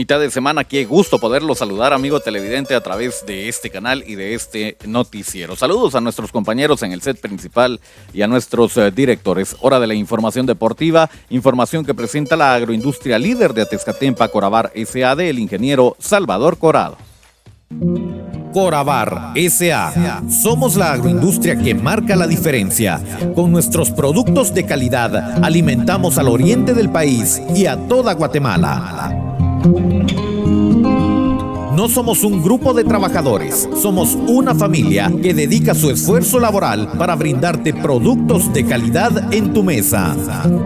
mitad de semana. Qué gusto poderlo saludar, amigo televidente, a través de este canal y de este noticiero. Saludos a nuestros compañeros en el set principal y a nuestros eh, directores. Hora de la información deportiva, información que presenta la agroindustria líder de Atezcatempa, Corabar SAD, el ingeniero Salvador Corado. Corabar SA. Somos la agroindustria que marca la diferencia. Con nuestros productos de calidad alimentamos al oriente del país y a toda Guatemala. No somos un grupo de trabajadores, somos una familia que dedica su esfuerzo laboral para brindarte productos de calidad en tu mesa.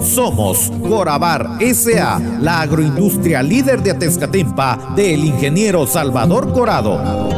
Somos Corabar SA, la agroindustria líder de Atezcatempa del ingeniero Salvador Corado.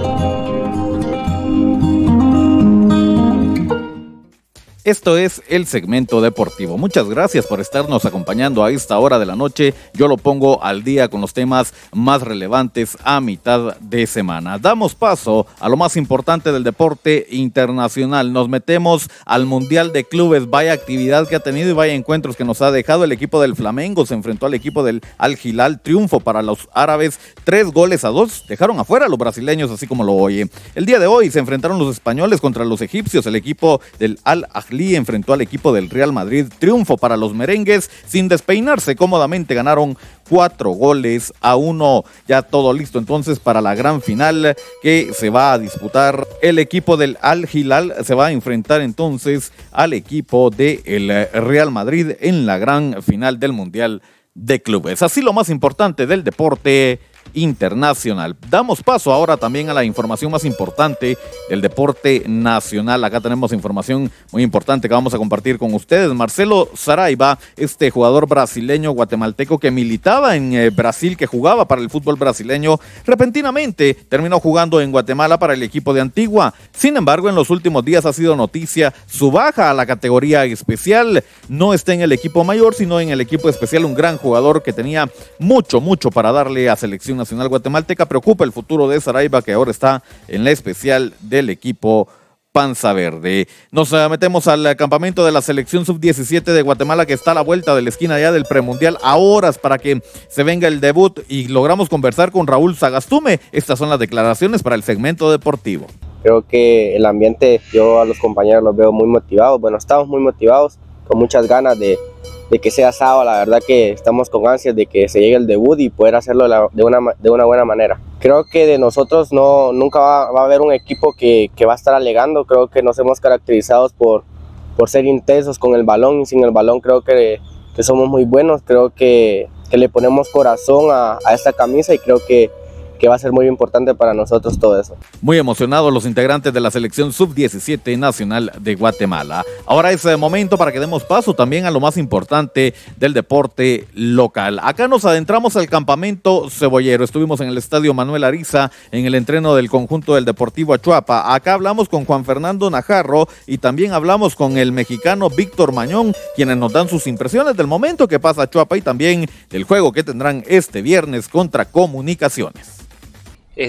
Esto es el segmento deportivo. Muchas gracias por estarnos acompañando a esta hora de la noche. Yo lo pongo al día con los temas más relevantes a mitad de semana. Damos paso a lo más importante del deporte internacional. Nos metemos al Mundial de Clubes. Vaya actividad que ha tenido y vaya encuentros que nos ha dejado. El equipo del Flamengo se enfrentó al equipo del Al Hilal. Triunfo para los árabes. Tres goles a dos. Dejaron afuera a los brasileños, así como lo oye. El día de hoy se enfrentaron los españoles contra los egipcios. El equipo del Al Ahly enfrentó al equipo del Real Madrid. Triunfo para los merengues sin despeinarse cómodamente. Ganaron cuatro goles a uno. Ya todo listo entonces para la gran final que se va a disputar. El equipo del Al Hilal se va a enfrentar entonces al equipo del Real Madrid en la gran final del Mundial de Clubes. Así lo más importante del deporte internacional. Damos paso ahora también a la información más importante del deporte nacional. Acá tenemos información muy importante que vamos a compartir con ustedes. Marcelo Saraiva, este jugador brasileño guatemalteco que militaba en eh, Brasil, que jugaba para el fútbol brasileño, repentinamente terminó jugando en Guatemala para el equipo de Antigua. Sin embargo, en los últimos días ha sido noticia su baja a la categoría especial. No está en el equipo mayor, sino en el equipo especial, un gran jugador que tenía mucho, mucho para darle a selección nacional guatemalteca. Preocupa el futuro de Saraiva, que ahora está en la especial del equipo Panza Verde. Nos eh, metemos al campamento de la selección sub-17 de Guatemala que está a la vuelta de la esquina ya del premundial a horas para que se venga el debut y logramos conversar con Raúl Sagastume. Estas son las declaraciones para el segmento deportivo. Creo que el ambiente, yo a los compañeros los veo muy motivados. Bueno, estamos muy motivados, con muchas ganas de, de que sea sábado, la verdad que estamos con ansias de que se llegue el debut y poder hacerlo de, una, de una buena manera. Creo que de nosotros no, nunca va, a haber un equipo que, que, va a estar alegando, creo que nos hemos caracterizado por, por ser intensos con el balón. Y sin el balón creo que, que somos muy buenos, creo que, que le ponemos corazón a, a esta camisa y creo que que va a ser muy importante para nosotros todo eso. Muy emocionados los integrantes de la selección sub-17 nacional de Guatemala. Ahora es el momento para que demos paso también a lo más importante del deporte local. Acá nos adentramos al campamento cebollero. Estuvimos en el estadio Manuel Ariza en el entreno del conjunto del Deportivo Achuapa. Acá hablamos con Juan Fernando Najarro y también hablamos con el mexicano Víctor Mañón, quienes nos dan sus impresiones del momento que pasa Achuapa y también del juego que tendrán este viernes contra Comunicaciones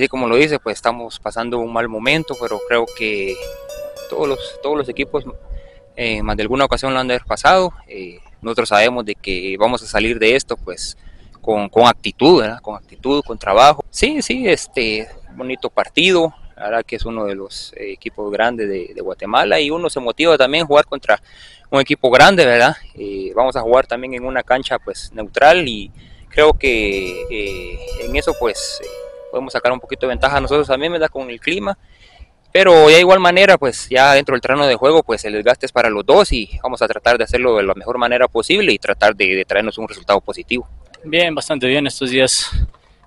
como lo dice, pues estamos pasando un mal momento, pero creo que todos los, todos los equipos eh, más de alguna ocasión lo han de haber pasado. Eh, nosotros sabemos de que vamos a salir de esto pues con, con actitud, ¿verdad? con actitud, con trabajo. Sí, sí, este bonito partido, verdad que es uno de los eh, equipos grandes de, de, Guatemala y uno se motiva también a jugar contra un equipo grande, ¿verdad? vamos a jugar también en una cancha pues neutral y creo que en eso pues podemos sacar un poquito de ventaja nosotros también, ¿verdad? Con el clima. Pero de igual manera, pues ya dentro del terreno de juego, pues el desgaste es para los dos y vamos a tratar de hacerlo de la mejor manera posible y tratar de, traernos un resultado positivo. Bien, bastante bien. Estos días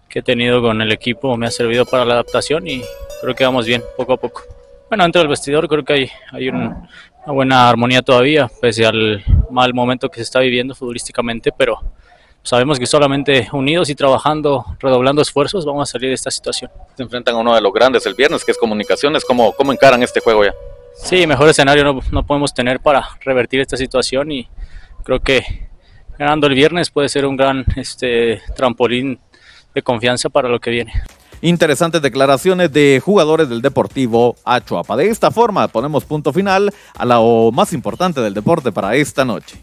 que he tenido con el equipo me ha servido para la adaptación y creo que vamos bien, poco a poco. Bueno, dentro del vestidor creo que hay, hay una buena armonía todavía, pese al mal momento que se está viviendo futbolísticamente, pero sabemos que solamente unidos y trabajando, redoblando esfuerzos, vamos a salir de esta situación. Se enfrentan a uno de los grandes el viernes, que es comunicaciones. ¿Cómo, cómo encaran este juego ya? Sí, mejor escenario no, no podemos tener para revertir esta situación y creo que ganando el viernes puede ser un gran este, trampolín de confianza para lo que viene. Interesantes declaraciones de jugadores del Deportivo Achuapa. De esta forma ponemos punto final a lo más importante del deporte para esta noche.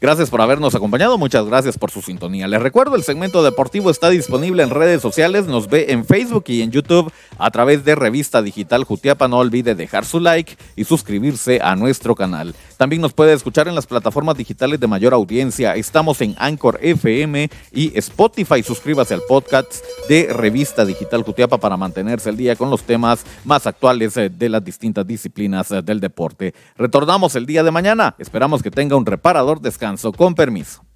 Gracias por habernos acompañado, muchas gracias por su sintonía. Les recuerdo, el segmento deportivo está disponible en redes sociales, nos ve en Facebook y en YouTube a través de Revista Digital Jutiapa. No olvide dejar su like y suscribirse a nuestro canal. También nos puede escuchar en las plataformas digitales de mayor audiencia. Estamos en Anchor FM y Spotify. Suscríbase al podcast de Revista Digital Jutiapa para mantenerse al día con los temas más actuales eh, de las distintas disciplinas eh, del deporte. Retornamos el día de mañana. Esperamos que tenga un reparador con permiso.